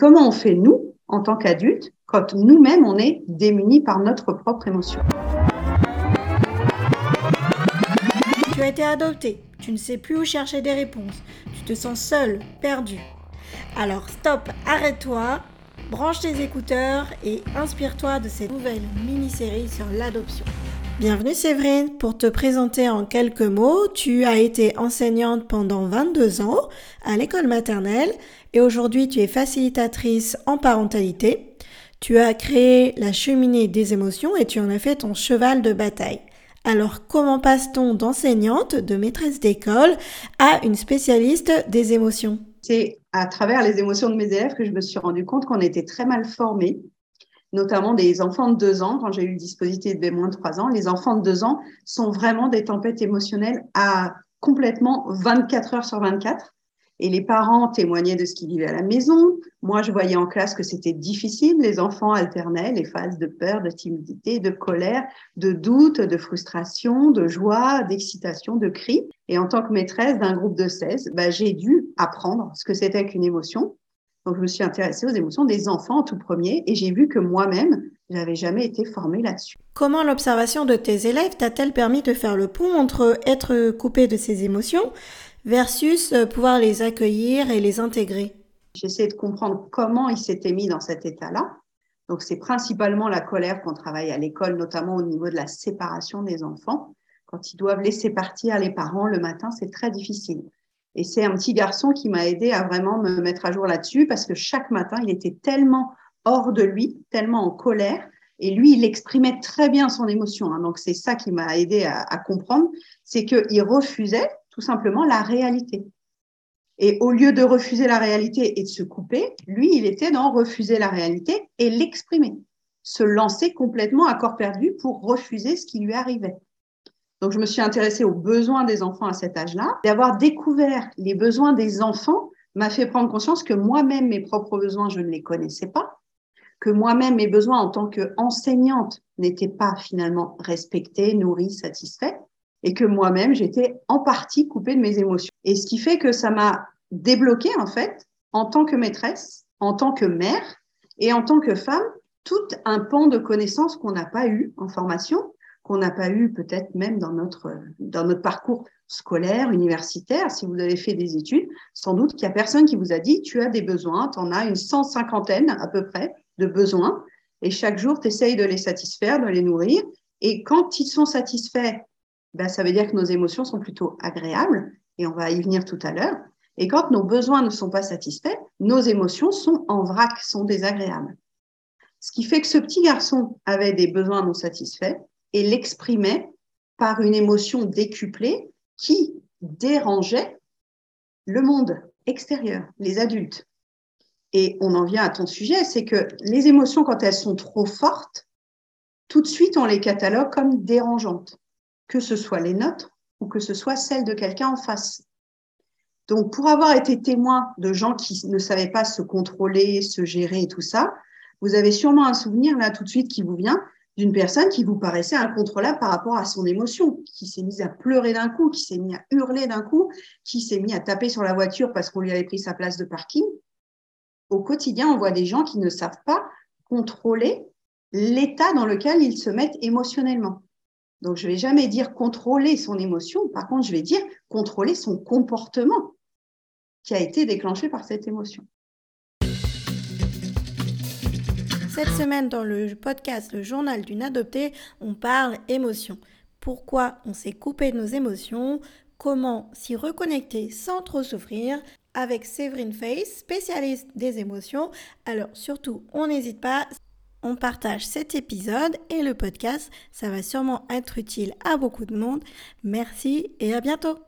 Comment on fait nous, en tant qu'adultes, quand nous-mêmes, on est démunis par notre propre émotion Tu as été adopté, tu ne sais plus où chercher des réponses, tu te sens seul, perdu. Alors stop, arrête-toi, branche tes écouteurs et inspire-toi de cette nouvelle mini-série sur l'adoption. Bienvenue Séverine, pour te présenter en quelques mots, tu as été enseignante pendant 22 ans à l'école maternelle et aujourd'hui tu es facilitatrice en parentalité. Tu as créé la cheminée des émotions et tu en as fait ton cheval de bataille. Alors comment passe-t-on d'enseignante, de maîtresse d'école à une spécialiste des émotions? C'est à travers les émotions de mes élèves que je me suis rendu compte qu'on était très mal formés notamment des enfants de deux ans, quand j'ai eu le dispositif de moins de trois ans, les enfants de deux ans sont vraiment des tempêtes émotionnelles à complètement 24 heures sur 24. Et les parents témoignaient de ce qu'ils vivaient à la maison. Moi, je voyais en classe que c'était difficile. Les enfants alternaient les phases de peur, de timidité, de colère, de doute, de frustration, de joie, d'excitation, de cri. Et en tant que maîtresse d'un groupe de 16, bah, j'ai dû apprendre ce que c'était qu'une émotion, donc, je me suis intéressée aux émotions des enfants en tout premier et j'ai vu que moi-même, je n'avais jamais été formée là-dessus. Comment l'observation de tes élèves t'a-t-elle permis de faire le pont entre être coupé de ses émotions versus euh, pouvoir les accueillir et les intégrer? J'essaie de comprendre comment ils s'étaient mis dans cet état-là. Donc, c'est principalement la colère qu'on travaille à l'école, notamment au niveau de la séparation des enfants. Quand ils doivent laisser partir les parents le matin, c'est très difficile. Et c'est un petit garçon qui m'a aidé à vraiment me mettre à jour là-dessus parce que chaque matin, il était tellement hors de lui, tellement en colère. Et lui, il exprimait très bien son émotion. Hein. Donc, c'est ça qui m'a aidé à, à comprendre. C'est qu'il refusait tout simplement la réalité. Et au lieu de refuser la réalité et de se couper, lui, il était dans refuser la réalité et l'exprimer. Se lancer complètement à corps perdu pour refuser ce qui lui arrivait. Donc, je me suis intéressée aux besoins des enfants à cet âge-là. D'avoir découvert les besoins des enfants m'a fait prendre conscience que moi-même, mes propres besoins, je ne les connaissais pas, que moi-même, mes besoins en tant qu'enseignante n'étaient pas finalement respectés, nourris, satisfaits, et que moi-même, j'étais en partie coupée de mes émotions. Et ce qui fait que ça m'a débloqué, en fait, en tant que maîtresse, en tant que mère et en tant que femme, tout un pan de connaissances qu'on n'a pas eu en formation qu'on n'a pas eu peut-être même dans notre, dans notre parcours scolaire, universitaire. Si vous avez fait des études, sans doute qu'il n'y a personne qui vous a dit tu as des besoins, tu en as une cent cinquantaine à peu près de besoins, et chaque jour, tu essayes de les satisfaire, de les nourrir. Et quand ils sont satisfaits, ben, ça veut dire que nos émotions sont plutôt agréables, et on va y venir tout à l'heure. Et quand nos besoins ne sont pas satisfaits, nos émotions sont en vrac, sont désagréables. Ce qui fait que ce petit garçon avait des besoins non satisfaits, et l'exprimait par une émotion décuplée qui dérangeait le monde extérieur, les adultes. Et on en vient à ton sujet, c'est que les émotions, quand elles sont trop fortes, tout de suite, on les catalogue comme dérangeantes, que ce soit les nôtres ou que ce soit celles de quelqu'un en face. Donc, pour avoir été témoin de gens qui ne savaient pas se contrôler, se gérer et tout ça, vous avez sûrement un souvenir là tout de suite qui vous vient d'une personne qui vous paraissait incontrôlable par rapport à son émotion, qui s'est mise à pleurer d'un coup, qui s'est mis à hurler d'un coup, qui s'est mis à taper sur la voiture parce qu'on lui avait pris sa place de parking. Au quotidien, on voit des gens qui ne savent pas contrôler l'état dans lequel ils se mettent émotionnellement. Donc, je ne vais jamais dire contrôler son émotion, par contre, je vais dire contrôler son comportement qui a été déclenché par cette émotion. Cette semaine, dans le podcast Le journal d'une adoptée, on parle émotion. Pourquoi on s'est coupé de nos émotions? Comment s'y reconnecter sans trop souffrir? Avec Séverine Face, spécialiste des émotions. Alors surtout, on n'hésite pas, on partage cet épisode et le podcast. Ça va sûrement être utile à beaucoup de monde. Merci et à bientôt.